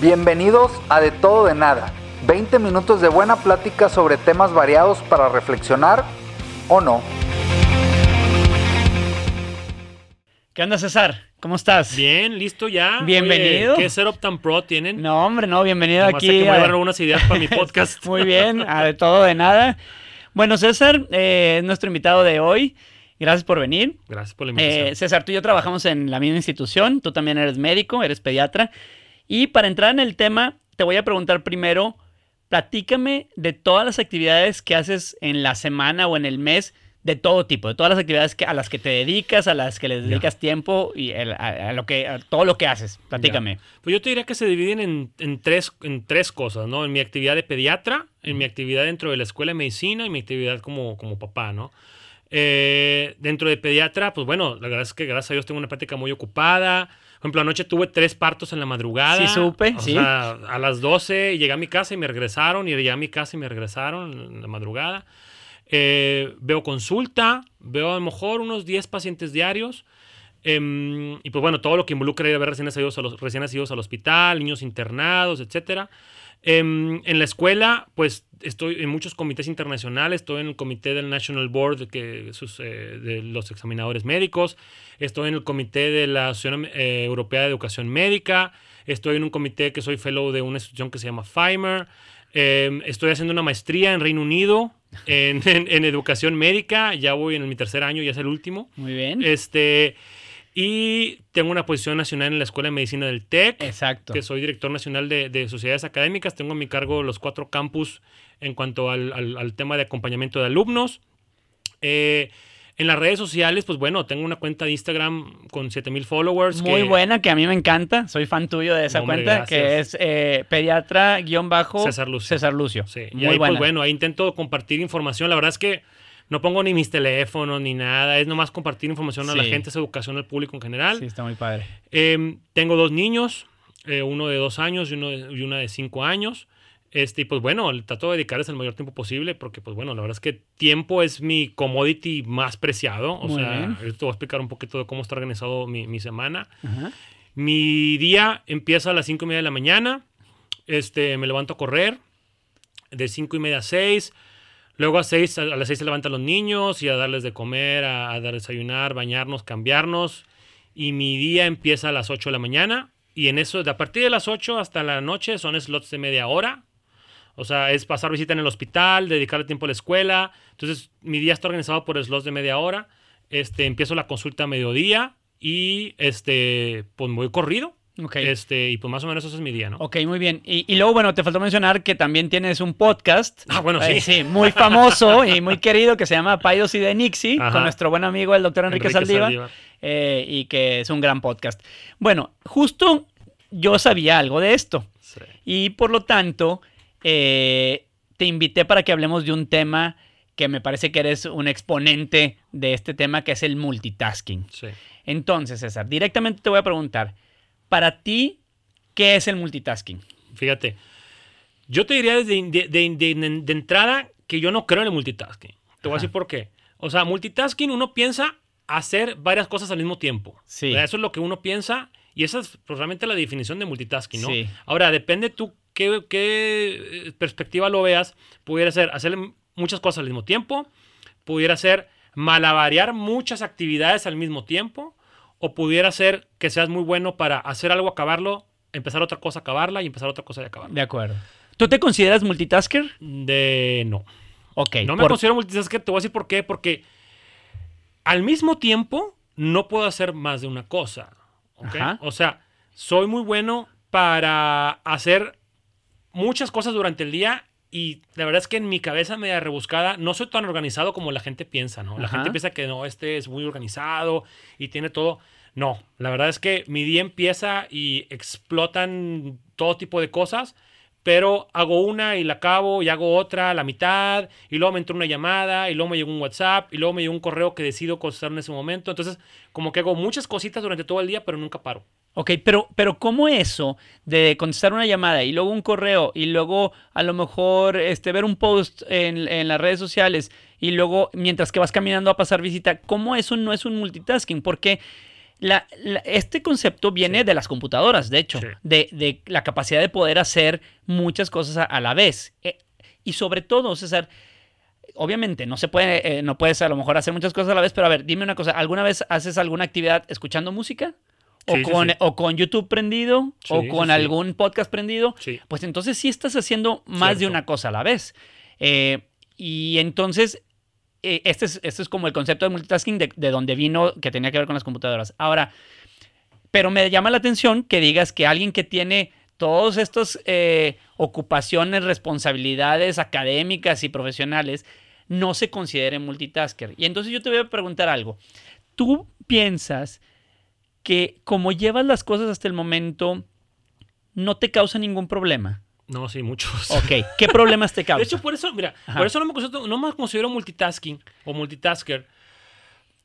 Bienvenidos a De Todo de Nada, 20 minutos de buena plática sobre temas variados para reflexionar o no. ¿Qué onda, César? ¿Cómo estás? Bien, listo ya. Bienvenido. Oye, ¿Qué setup tan pro tienen? No, hombre, no, bienvenido sé aquí. que me voy a a- dar algunas ideas para mi podcast. Muy bien, a de todo de nada. Bueno, César eh, es nuestro invitado de hoy. Gracias por venir. Gracias por la invitación. Eh, César, tú y yo trabajamos en la misma institución. Tú también eres médico, eres pediatra. Y para entrar en el tema, te voy a preguntar primero, platícame de todas las actividades que haces en la semana o en el mes, de todo tipo, de todas las actividades que, a las que te dedicas, a las que les Ya. dedicas tiempo y el- a, a lo que, a todo lo que haces. Platícame. Pues yo te diría que se dividen en, en tres, en tres cosas, ¿no? En mi actividad de pediatra, en mi actividad dentro de la escuela de medicina y mi actividad como, como papá, ¿no? Eh, dentro de pediatra, pues bueno, la verdad es que gracias a Dios tengo una práctica muy ocupada. Por ejemplo, anoche tuve tres partos en la madrugada. Sí, supe, O sí. sea, a las 12 llegué a mi casa y me regresaron, y llegué a mi casa y me regresaron en la madrugada. Eh, veo consulta, veo a lo mejor unos 10 pacientes diarios. Em, y pues bueno, todo lo que involucra ir a ver recién nacidos, a los, recién nacidos al hospital, niños internados, etc. en la escuela, pues estoy en muchos comités internacionales. Estoy en el comité del National Board que, sus, eh, de los examinadores médicos. Estoy en el comité de la Asociación eh, Europea de Educación Médica. Estoy en un comité que soy fellow de una institución que se llama FIMER. Em, estoy haciendo una maestría en Reino Unido en, en- en educación médica. Ya voy en mi tercer año, ya es el último. Muy bien. Este, y tengo una posición nacional en la Escuela de Medicina del TEC, Exacto. que soy director nacional de, de sociedades académicas. Tengo a mi cargo los cuatro campus en cuanto al, al- al tema de acompañamiento de alumnos. Eh, en las redes sociales, pues bueno, tengo una cuenta de Instagram con 7000 followers. Muy que- buena, que a mí me encanta. Soy fan tuyo de esa Hombre, cuenta, que gracias. es eh, pediatra-bajo César Lucio. César Lucio. Sí, y Muy ahí, buena. pues bueno, ahí intento compartir información. La verdad es que no pongo ni mis teléfonos ni nada. Es nomás compartir información a la gente, es educación al público en general. Sí, está muy padre. Eh, tengo dos niños, eh, uno de dos años y, uno de- y una de cinco años. Este, y pues bueno, trato de dedicarles el mayor tiempo posible porque pues bueno, la verdad es que tiempo es mi commodity más preciado. O Muy sea, bien. te voy a explicar un poquito de cómo está organizado mi, mi semana. Ajá. Mi día empieza a las cinco y media de la mañana. Este, me levanto a correr de cinco y media a 6. Luego a, seis, a las 6 se levantan los niños y a darles de comer, a, a desayunar, bañarnos, cambiarnos. Y mi día empieza a las 8 de la mañana. Y en eso, de a partir de las 8 hasta la noche, son slots de media hora. O sea, es pasar visita en el hospital, dedicarle tiempo a la escuela. Entonces, mi día está organizado por slots de media hora. Este, empiezo la consulta a mediodía y este, pues me voy corrido. Ok. Este, y pues más o menos eso es mi día, ¿no? Ok, muy bien. Y, y luego, bueno, te faltó mencionar que también tienes un podcast. Ah, bueno, Eh, sí. muy famoso y muy querido que se llama Paidos y de Nixie, Ajá. con nuestro buen amigo el doctor Enrique, Saldívar. Saldívar. eh, y que es un gran podcast. Bueno, justo yo sabía algo de esto. Sí. Y por lo tanto, eh, te invité para que hablemos de un tema que me parece que eres un exponente de este tema, que es el multitasking. Sí. Entonces, César, directamente te voy a preguntar, para ti, ¿qué es el multitasking? Fíjate, yo te diría desde de, de- de- de entrada que yo no creo en el multitasking. Te voy a decir por qué. O sea, multitasking uno piensa hacer varias cosas al mismo tiempo. Sí. O sea, Eso es lo que uno piensa y esa es pues, realmente la definición de multitasking, ¿no? Sí. Ahora, depende tú qué, qué eh, perspectiva lo veas. Pudiera ser hacer muchas cosas al mismo tiempo, pudiera ser malabarear muchas actividades al mismo tiempo, o pudiera ser que seas muy bueno para hacer algo, acabarlo, empezar otra cosa, acabarla y empezar otra cosa y acabarla. De acuerdo. ¿Tú te consideras multitasker? De no. Ok. No me por- considero multitasker, te voy a decir por qué. Porque al mismo tiempo no puedo hacer más de una cosa. ¿ok? Ajá. O sea, soy muy bueno para hacer muchas cosas durante el día y la verdad es que en mi cabeza media rebuscada no soy tan organizado como la gente piensa, ¿no? La Ajá. gente piensa que no, este es muy organizado y tiene todo. No, la verdad es que mi día empieza y explotan todo tipo de cosas, pero hago una y la acabo y hago otra a la mitad y luego me entró una llamada y luego me llegó un WhatsApp y luego me llegó un correo que decido contestar en ese momento. Entonces, como que hago muchas cositas durante todo el día, pero nunca paro. Ok, pero, pero ¿cómo eso de contestar una llamada y luego un correo y luego a lo mejor este, ver un post en, en las redes sociales y luego mientras que vas caminando a pasar visita, ¿cómo eso no es un multitasking? Porque la- la- este concepto viene Sí. de las computadoras, de hecho, Sí. de, de la capacidad de poder hacer muchas cosas a, a la vez. Eh, y sobre todo, César, obviamente no se puede, eh, no puedes a lo mejor hacer muchas cosas a la vez, pero a ver, dime una cosa, ¿alguna vez haces alguna actividad escuchando música? O, Sí, con, sí. o con YouTube prendido, o con algún podcast prendido, Sí. pues entonces sí estás haciendo más de una cosa a la vez. Eh, y entonces, eh, este, es, este es como el concepto de multitasking de, de donde vino que tenía que ver con las computadoras. Ahora, pero me llama la atención que digas que alguien que tiene todas estas eh, ocupaciones, responsabilidades académicas y profesionales, no se considere multitasker. Y entonces yo te voy a preguntar algo. ¿Tú piensas que como llevas las cosas hasta el momento, no te causa ningún problema? No, sí, muchos. Ok, ¿qué problemas te causa? De hecho, por eso, mira, Ajá. por eso no me, considero, no me considero multitasking o multitasker.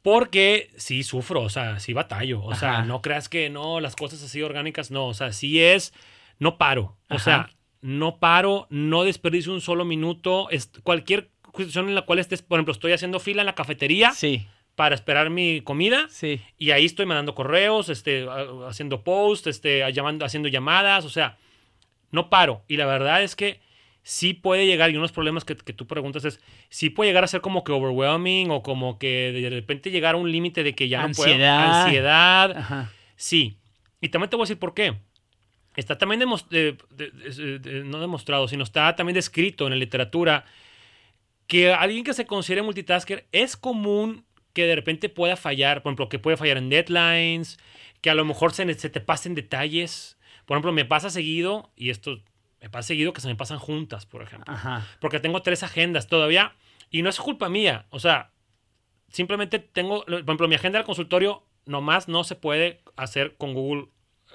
Porque sí sufro, o sea, sí batallo. O sea, no creas que no, las cosas así orgánicas, no. O sea, sí es, no paro. O Ajá. sea, no paro, no desperdicio un solo minuto. Es, cualquier cuestión en la cual estés, por ejemplo, estoy haciendo fila en la cafetería Sí, para esperar mi comida. sí. Y ahí estoy mandando correos, este, ha- haciendo posts, este, llamando, haciendo llamadas, o sea, no paro. Y la verdad es que sí puede llegar, y unos problemas que, que tú preguntas es, sí puede llegar a ser como que overwhelming o como que de repente llegar a un límite de que ya no Ansiedad. puedo. Ansiedad. Ajá. Sí. Y también te voy a decir por qué. Está también de- de- no demostrado, sino está también descrito en la literatura que alguien que se considere multitasker es común que de repente pueda fallar, por ejemplo, que puede fallar en deadlines, que a lo mejor se, se te pasen detalles. Por ejemplo, me pasa seguido, y esto me pasa seguido que se me pasan juntas, por ejemplo. Ajá. Porque tengo tres agendas todavía y no es culpa mía. O sea, simplemente tengo, por ejemplo, mi agenda del consultorio nomás no se puede hacer con Google,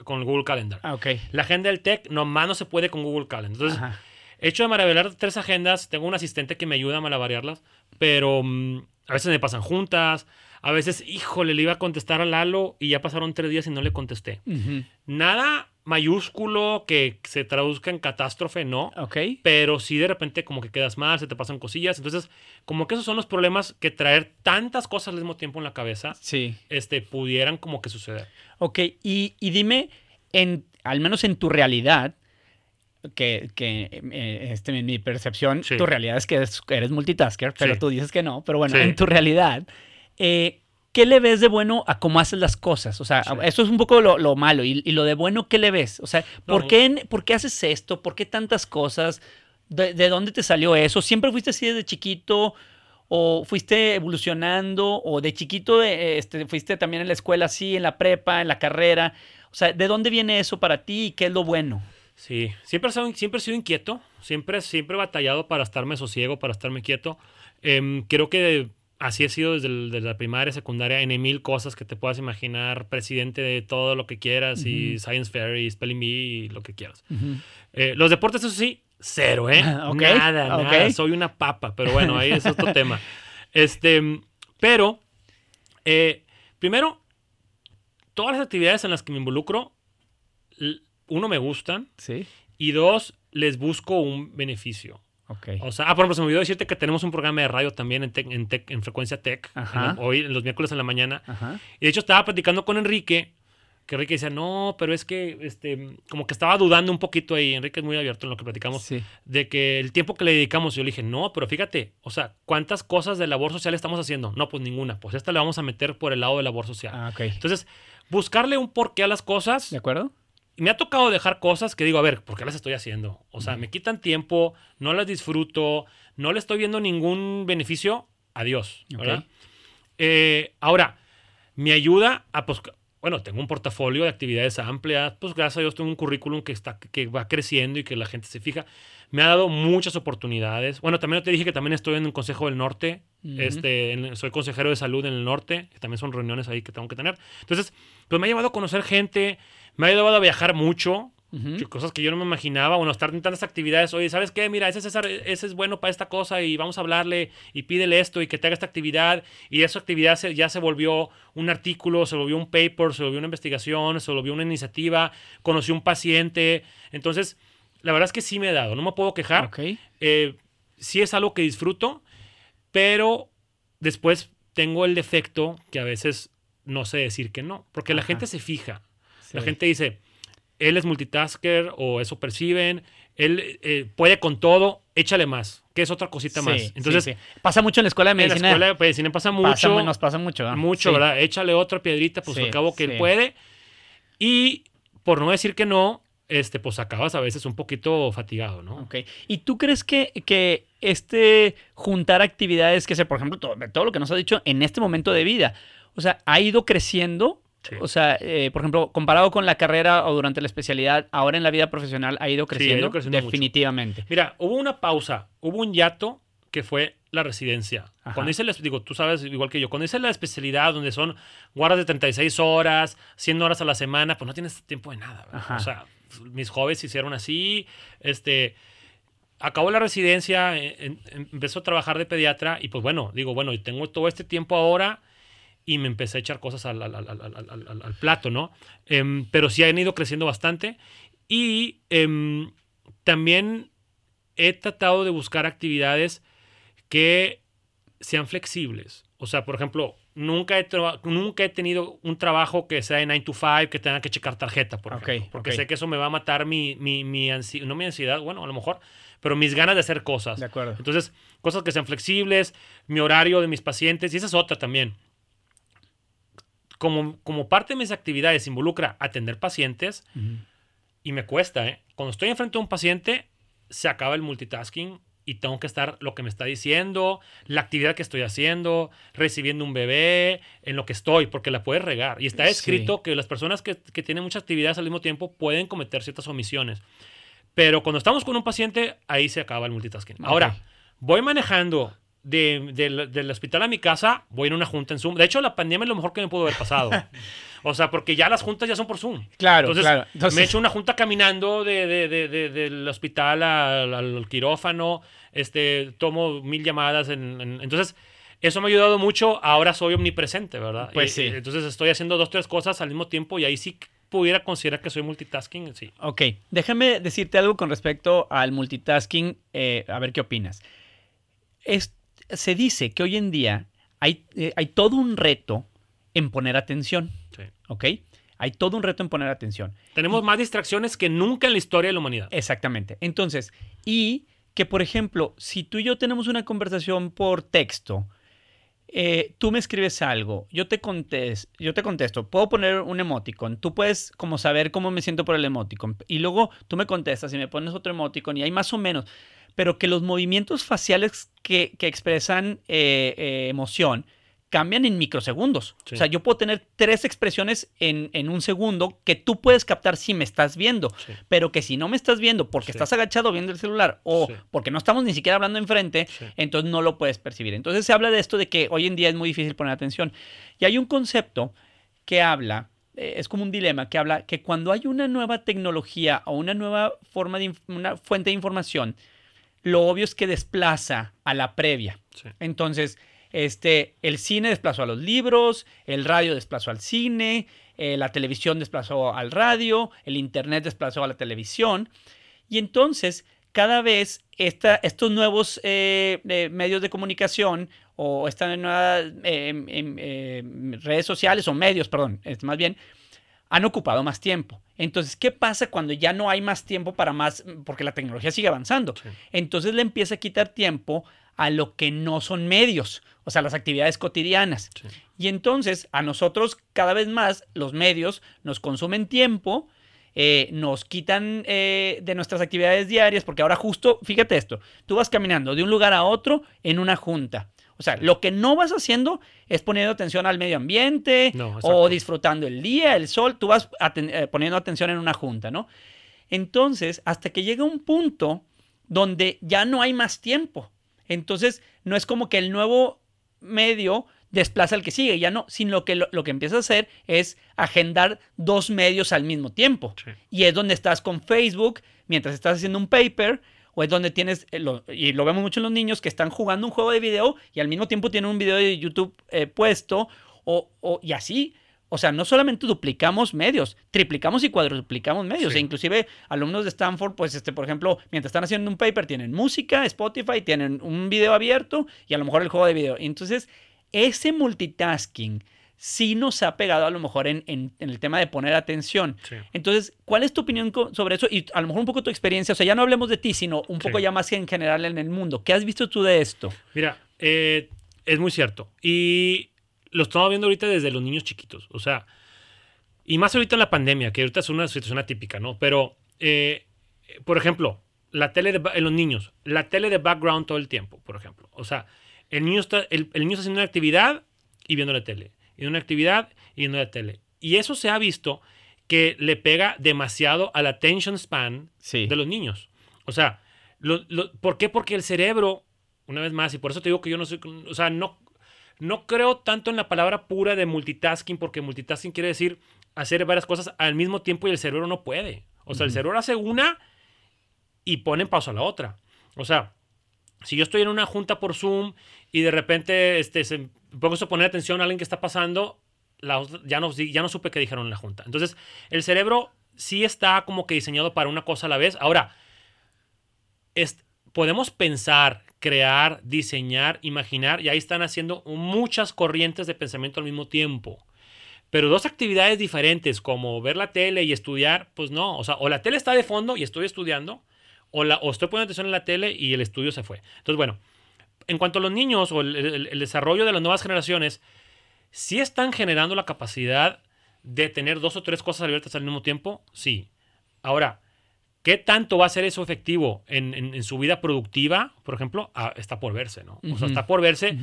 con Google Calendar. Ah, ok. La agenda del tech nomás no se puede con Google Calendar. Entonces, Ajá. he hecho de maravillar tres agendas. Tengo un asistente que me ayuda a malabarearlas, pero mm, a veces me pasan juntas. A veces, híjole, le iba a contestar a Lalo y ya pasaron tres días y no le contesté. Nada mayúsculo que se traduzca en catástrofe, no Ok. pero si de repente como que quedas mal, se te pasan cosillas. Entonces, como que esos son los problemas que traer tantas cosas al mismo tiempo en la cabeza, Sí. este, pudieran como que suceder. Ok, y, y dime, en, al menos en tu realidad, que, que eh, este, en mi percepción, Sí. tu realidad es que eres, eres multitasker, pero Sí. tú dices que no, pero bueno, Sí. en tu realidad, eh, ¿qué le ves de bueno a cómo haces las cosas? O sea, eso es un poco lo, lo malo, y, y lo de bueno, ¿qué le ves? O sea, ¿por, No. qué, ¿por qué haces esto? ¿Por qué tantas cosas? ¿De, de dónde te salió eso? ¿Siempre fuiste así desde chiquito? ¿O fuiste evolucionando? ¿O de chiquito eh, este, fuiste también en la escuela así, en la prepa, en la carrera? O sea, ¿de dónde viene eso para ti y qué es lo bueno? Sí, siempre he sido, siempre he sido inquieto, siempre, siempre he batallado para estarme sosiego, para estarme quieto. Em, creo que así he sido desde, el- desde la primaria, secundaria, en mil cosas que te puedas imaginar, presidente de todo lo que quieras y. Science Fair y Spelling Bee y lo que quieras. Eh, los deportes, eso sí, cero, ¿eh? Nada, nada. Soy una papa, pero bueno, ahí es otro tema. Este, pero, eh, primero, todas las actividades en las que me involucro, uno, me gustan Sí. y dos, les busco un beneficio. Ok. O sea, ah, por ejemplo, se me olvidó decirte que tenemos un programa de radio también en, en, en frecuencia tech, Ajá. en hoy, en los miércoles en la mañana. Ajá. Y de hecho estaba platicando con Enrique, que Enrique decía, no, pero es que, este, como que estaba dudando un poquito ahí. Enrique es muy abierto en lo que platicamos, Sí. de que el tiempo que le dedicamos, yo le dije, no, pero fíjate, o sea, ¿cuántas cosas de labor social estamos haciendo? No, pues ninguna. Pues esta la vamos a meter por el lado de labor social. Ah, ok. Entonces, buscarle un porqué a las cosas. ¿De acuerdo? Y me ha tocado dejar cosas que digo, a ver, ¿por qué las estoy haciendo? O sea, me quitan tiempo, no las disfruto, no le estoy viendo ningún beneficio. Adiós. ¿verdad? Eh, ahora, me ayuda a, pues, bueno, tengo un portafolio de actividades amplias, pues gracias a Dios tengo un currículum que, está, que va creciendo y que la gente se fija. Me ha dado muchas oportunidades. Bueno, también te dije que también estoy en un consejo del norte. Este, en- soy consejero de salud en el norte, que también son reuniones ahí que tengo que tener. Entonces, pues me ha llevado a conocer gente, me ha llevado a viajar mucho, cosas que yo no me imaginaba, bueno, estar en tantas actividades, oye, ¿sabes qué? Mira, ese, César, ese es bueno para esta cosa y vamos a hablarle y pídele esto y que te haga esta actividad y esa actividad se- ya se volvió un artículo, se volvió un paper, se volvió una investigación, se volvió una iniciativa, conocí un paciente, entonces, la verdad es que sí me he dado, no me puedo quejar, eh, sí es algo que disfruto, pero después tengo el defecto que a veces no sé decir que no, porque la gente se fija. La Sí. gente dice, él es multitasker o eso perciben, él eh, puede con todo, échale más, que es otra cosita Sí, más. sí, Entonces, sí. pasa mucho en la escuela de en la medicina. escuela de medicina pasa mucho, Pasa nos pasa mucho. ¿no? mucho, Sí. ¿verdad? Échale otra piedrita, pues Sí, al cabo que sí. él puede. Y por no decir que no, este, pues acabas a veces un poquito fatigado, ¿no? Ok. ¿Y tú crees que, que este juntar actividades, que sé, por ejemplo, todo, todo lo que nos has dicho en este momento de vida, o sea, ha ido creciendo? Sí. O sea, eh, por ejemplo, comparado con la carrera o durante la especialidad, ahora en la vida profesional ha ido Sí, ha ido creciendo, mucho. definitivamente. Mira, hubo una pausa, hubo un hiato que fue la residencia. Ajá. Cuando hice la, digo, tú sabes igual que yo, cuando hice la especialidad donde son guardas de 36 horas, 100 horas a la semana, pues no tienes tiempo de nada. O sea, mis jóvenes hicieron así, este, acabó la residencia, en- en- empezó a trabajar de pediatra y pues bueno, digo, bueno, tengo todo este tiempo ahora y me empecé a echar cosas al, al- al- al- plato, ¿no? Em, pero sí han ido creciendo bastante y em, también he tratado de buscar actividades que sean flexibles. O sea, por ejemplo, nunca he, nunca he tenido un trabajo que sea de 9 to 5, que tenga que checar tarjeta, por Ok, ejemplo. Porque ok. sé que eso me va a matar mi, mi, mi ansi- no mi ansiedad, bueno, a lo mejor, pero mis ganas de hacer cosas. De acuerdo. Entonces, cosas que sean flexibles, mi horario de mis pacientes, y esa es otra también. Como, como parte de mis actividades involucra atender pacientes, y me cuesta, ¿eh? Cuando estoy enfrente de un paciente, se acaba el multitasking y tengo que estar lo que me está diciendo, la actividad que estoy haciendo, recibiendo un bebé, en lo que estoy, porque la puedes regar. Y está Sí. escrito que las personas que, que tienen muchas actividades al mismo tiempo pueden cometer ciertas omisiones. Pero cuando estamos con un paciente, ahí se acaba el multitasking. Ahora, voy manejando de- del- del hospital a mi casa, voy en una junta en Zoom. De hecho, la pandemia es lo mejor que me pudo haber pasado. o sea, porque ya las juntas ya son por Zoom. Claro, Entonces, claro. Entonces- me he hecho una junta caminando de, de- de- de- del hospital al, al quirófano, este, tomo mil llamadas. En, en- entonces, eso me ha ayudado mucho. Ahora soy omnipresente, ¿verdad? Pues Y- sí. entonces estoy haciendo dos, tres cosas al mismo tiempo y ahí sí pudiera considerar que soy multitasking, sí. Ok, déjame decirte algo con respecto al multitasking, eh, a ver qué opinas. Es- se dice que hoy en día hay, eh, hay todo un reto en poner atención, sí. ¿ok? Hay todo un reto en poner atención. Tenemos más distracciones que nunca en la historia de la humanidad. Exactamente. Entonces, y que por ejemplo, si tú y yo tenemos una conversación por texto, eh, tú me escribes algo, yo te, contes- yo te contesto, puedo poner un emoticon, tú puedes como saber cómo me siento por el emoticon, y luego tú me contestas y me pones otro emoticon, y hay más o menos, pero que los movimientos faciales que, que expresan eh, eh, emoción cambian en microsegundos. Sí. O sea, yo puedo tener tres expresiones en, en un segundo que tú puedes captar si me estás viendo, Sí. pero que si no me estás viendo porque Sí. estás agachado viendo el celular o porque no estamos ni siquiera hablando enfrente, entonces no lo puedes percibir. Entonces se habla de esto de que hoy en día es muy difícil poner atención. Y hay un concepto que habla, eh, es como un dilema, que habla que cuando hay una nueva tecnología o una nueva forma de, una fuente de información, lo obvio es que desplaza a la previa. Sí. Entonces, este, el cine desplazó a los libros, el radio desplazó al cine, eh, la televisión desplazó al radio, el internet desplazó a la televisión. Y entonces, cada vez esta- estos nuevos eh, eh, medios de comunicación o estas nuevas em, em, redes sociales o medios, perdón, es más bien, han ocupado más tiempo. Entonces, ¿qué pasa cuando ya no hay más tiempo para más? Porque la tecnología sigue avanzando. Sí. Entonces le empieza a quitar tiempo a lo que no son medios, o sea, las actividades cotidianas. Sí. Y entonces a nosotros cada vez más los medios nos consumen tiempo, eh, nos quitan eh, de nuestras actividades diarias, porque ahora justo, fíjate esto, tú vas caminando de un lugar a otro en una junta. O sea, lo que no vas haciendo es poniendo atención al medio ambiente No, o disfrutando el día, el sol, tú vas aten- eh, poniendo atención en una junta, ¿no? Entonces, hasta que llega un punto donde ya no hay más tiempo. Entonces, no es como que el nuevo medio desplaza al que sigue, ya no, sino que lo, lo que empieza a hacer es agendar dos medios al mismo tiempo. Sí. Y es donde estás con Facebook mientras estás haciendo un paper, o es donde tienes, eh, lo- y lo vemos mucho en los niños que están jugando un juego de video y al mismo tiempo tienen un video de YouTube eh, puesto, o, o- y así. O sea, no solamente duplicamos medios, triplicamos y cuadruplicamos medios. Sí. E inclusive alumnos de Stanford, pues, este, por ejemplo, mientras están haciendo un paper, tienen música, Spotify, tienen un video abierto y a lo mejor el juego de video. Entonces, ese multitasking sí nos ha pegado a lo mejor en, en- en el tema de poner atención. Sí. Entonces, ¿cuál es tu opinión sobre eso? Y a lo mejor un poco tu experiencia, o sea, ya no hablemos de ti, sino un poco Sí. ya más en general en el mundo. ¿Qué has visto tú de esto? Mira, eh, es muy cierto. Y lo estamos viendo ahorita desde los niños chiquitos. O sea, y más ahorita en la pandemia, que ahorita es una situación atípica, ¿no? Pero, eh, por ejemplo, la tele de, en los niños, la tele de background todo el tiempo, por ejemplo. O sea, el niño está, el, el niño está haciendo una actividad y viendo la tele. Y una actividad y viendo la tele. Y eso se ha visto que le pega demasiado al attention span Sí. de los niños. O sea, lo- lo- ¿por qué? Porque el cerebro, una vez más, y por eso te digo que yo no soy, o sea, no, no creo tanto en la palabra pura de multitasking, porque multitasking quiere decir hacer varias cosas al mismo tiempo y el cerebro no puede. O sea, el cerebro hace una y pone en pausa la otra. O sea, si yo estoy en una junta por Zoom y de repente este, se, pongo a poner atención a alguien que está pasando, la ya, no, ya no supe qué dijeron en la junta. Entonces, el cerebro sí está como que diseñado para una cosa a la vez. Ahora, es- podemos pensar, crear, diseñar, imaginar, y ahí están haciendo muchas corrientes de pensamiento al mismo tiempo. Pero dos actividades diferentes, como ver la tele y estudiar, pues no. O sea, o la tele está de fondo y estoy estudiando, o, la, o estoy poniendo atención en la tele y el estudio se fue. Entonces, bueno, en cuanto a los niños o el, el- el desarrollo de las nuevas generaciones, sí están generando la capacidad de tener dos o tres cosas abiertas al mismo tiempo, sí. Ahora, ¿qué tanto va a ser eso efectivo en, en- en su vida productiva, por ejemplo? Ah, está por verse, ¿no? O sea, está por verse.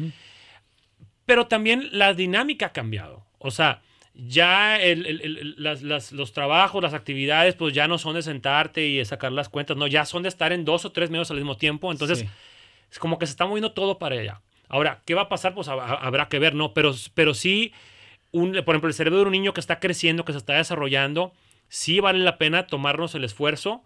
Pero también la dinámica ha cambiado. O sea, ya el- el- el- las- las- los trabajos, las actividades, pues ya no son de sentarte y de sacar las cuentas, no, ya son de estar en dos o tres medios al mismo tiempo. Entonces, Sí. Es como que se está moviendo todo para allá. Ahora, ¿qué va a pasar? Pues hab- habrá que ver, ¿no? Pero, pero sí, un, por ejemplo, el cerebro de un niño que está creciendo, que se está desarrollando, sí vale la pena tomarnos el esfuerzo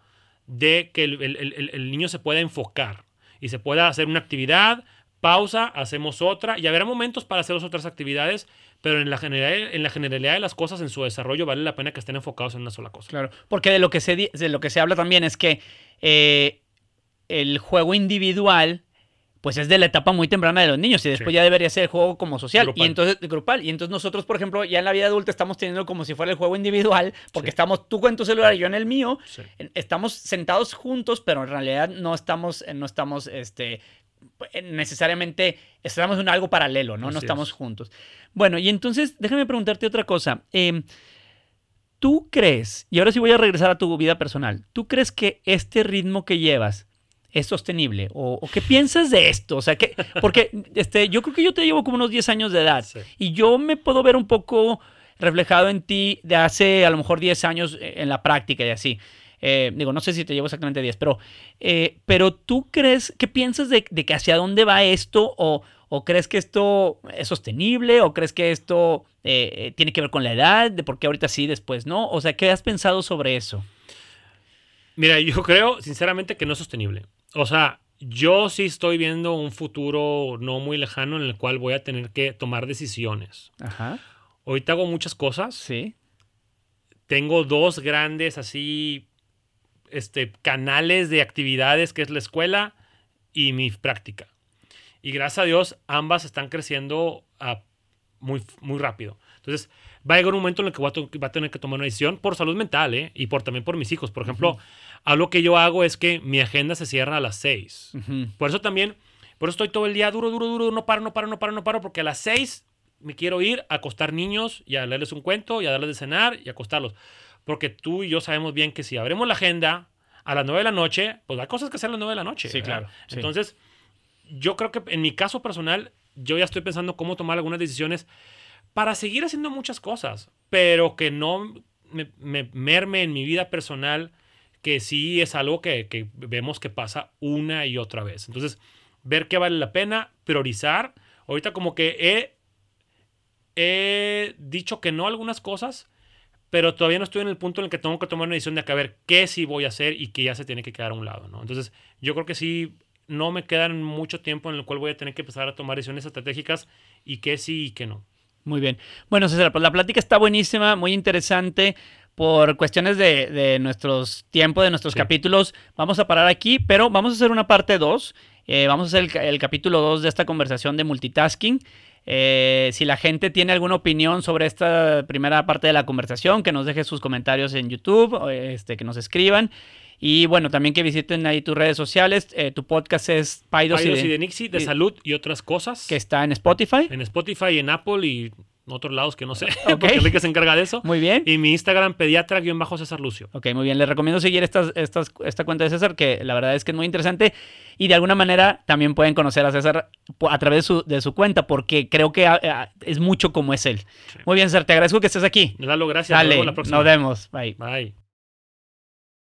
de que el, el- el- niño se pueda enfocar y se pueda hacer una actividad, pausa, hacemos otra, y habrá momentos para hacer otras actividades, pero en la, general, en la generalidad de las cosas, en su desarrollo, vale la pena que estén enfocados en una sola cosa. Claro, porque de lo que se, de lo que se habla también es que eh, el juego individual pues es de la etapa muy temprana de los niños y después Sí. ya debería ser el juego como social Grupal. y entonces grupal y entonces nosotros por ejemplo ya en la vida adulta estamos teniendo como si fuera el juego individual porque Sí. estamos tú con tu celular y yo en el mío Sí. en- estamos sentados juntos pero en realidad no estamos eh, no estamos este eh, necesariamente estamos en algo paralelo no no estamos es. juntos bueno y entonces déjame preguntarte otra cosa Em, ¿Tú crees, y ahora sí voy a regresar a tu vida personal, ¿tú crees que este ritmo que llevas es sostenible? ¿O, o qué piensas de esto? O sea, que, porque este, yo creo que yo te llevo como unos 10 años de edad Sí. y yo me puedo ver un poco reflejado en ti de hace a lo mejor 10 años eh, en la práctica y así. Eh, digo, no sé si te llevo exactamente 10, pero, eh, pero tú crees, ¿qué piensas de, de que hacia dónde va esto? ¿O, o crees que esto es sostenible? ¿O crees que esto eh, tiene que ver con la edad? ¿De por qué ahorita sí, después no? O sea, ¿qué has pensado sobre eso? Mira, yo creo sinceramente que no es sostenible. O sea, yo sí estoy viendo un futuro no muy lejano en el cual voy a tener que tomar decisiones. Ajá. Ahorita hago muchas cosas. Sí. Tengo dos grandes así este, canales de actividades que es la escuela y mi práctica. Y gracias a Dios ambas están creciendo a muy, muy rápido. Entonces va a llegar un momento en el que voy a, va a tener que tomar una decisión por salud mental ¿eh? y por, también por mis hijos. Por ejemplo, algo que yo hago es que mi agenda se cierra a las 6. Ujú. Por eso también, por eso estoy todo el día duro, duro, duro, no paro, no paro, no paro, no paro, porque a las 6 me quiero ir a acostar niños y a leerles un cuento y a darles de cenar y a acostarlos. Porque tú y yo sabemos bien que si abrimos la agenda a las 9 de la noche, pues hay cosas que hacer a las 9 de la noche. Sí, ¿verdad? claro, sí. Entonces, yo creo que en mi caso personal, yo ya estoy pensando cómo tomar algunas decisiones para seguir haciendo muchas cosas, pero que no me, me merme en mi vida personal, que sí es algo que, vemos que pasa una y otra vez. Entonces, ver qué vale la pena, priorizar. Ahorita como que he, he dicho que no algunas cosas, pero todavía no estoy en el punto en el que tengo que tomar una decisión de que a ver qué sí voy a hacer y qué ya se tiene que quedar a un lado, ¿no? Entonces, yo creo que sí, no me quedan mucho tiempo en el cual voy a tener que empezar a tomar decisiones estratégicas y qué sí y qué no. Muy bien. Bueno, César, pues la plática está buenísima, muy interesante. Por cuestiones de, de nuestros tiempos, de nuestros Sí. capítulos, vamos a parar aquí, pero vamos a hacer una parte 2. Eh, vamos a hacer el, ca- el capítulo 2 de esta conversación de multitasking. Eh, si la gente tiene alguna opinión sobre esta primera parte de la conversación, que nos deje sus comentarios en YouTube, este, que nos escriban. Y bueno, también que visiten ahí tus redes sociales. Eh, tu podcast es Paidos, Paidos y y de- de Nixie, de y- salud y otras cosas. que está en Spotify. En Spotify, en Apple y otros lados que no sé. Ok. Porque Enrique se encarga de eso. Muy bien. Y mi Instagram, pediatra-césar Lucio. Ok, muy bien. Les recomiendo seguir estas, estas, esta cuenta de César, que la verdad es que es muy interesante. Y de alguna manera también pueden conocer a César a través de su, de su cuenta, porque creo que es mucho como es él. Muy bien, César, te agradezco que estés aquí. Lalo, gracias. Nos Dale, vemos la próxima. nos vemos. Bye. Bye.